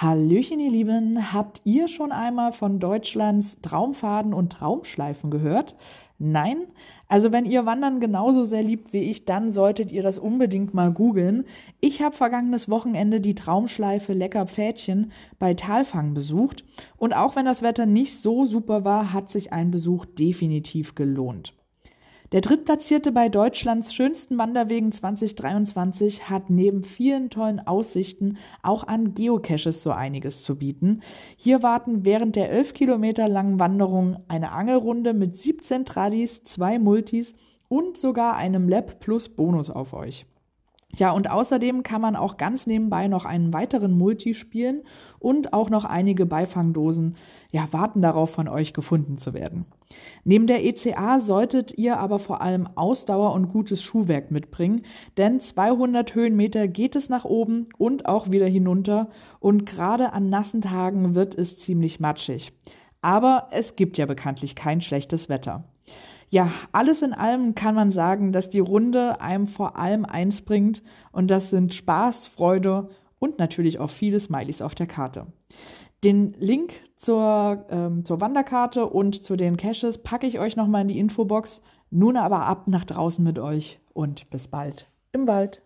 Hallöchen, ihr Lieben. Habt ihr schon einmal von Deutschlands Traumfaden und Traumschleifen gehört? Nein? Also wenn ihr Wandern genauso sehr liebt wie ich, dann solltet ihr das unbedingt mal googeln. Ich habe vergangenes Wochenende die Traumschleife Lecker Pfädchen bei Talfang besucht und auch wenn das Wetter nicht so super war, hat sich ein Besuch definitiv gelohnt. Der Drittplatzierte bei Deutschlands schönsten Wanderwegen 2023 hat neben vielen tollen Aussichten auch an Geocaches so einiges zu bieten. Hier warten während der 11 Kilometer langen Wanderung eine Angelrunde mit 17 Tradis, zwei Multis und sogar einem Lab Plus Bonus auf euch. Ja, und außerdem kann man auch ganz nebenbei noch einen weiteren Multi spielen und auch noch einige Beifangdosen ja, warten darauf, von euch gefunden zu werden. Neben der ECA solltet ihr aber vor allem Ausdauer und gutes Schuhwerk mitbringen, denn 200 Höhenmeter geht es nach oben und auch wieder hinunter und gerade an nassen Tagen wird es ziemlich matschig. Aber es gibt ja bekanntlich kein schlechtes Wetter. Ja, alles in allem kann man sagen, dass die Runde einem vor allem eins bringt und das sind Spaß, Freude und natürlich auch viele Smileys auf der Karte. Den Link zur, ähm, zur Wanderkarte und zu den Caches packe ich euch nochmal in die Infobox. Nun aber ab nach draußen mit euch und bis bald im Wald.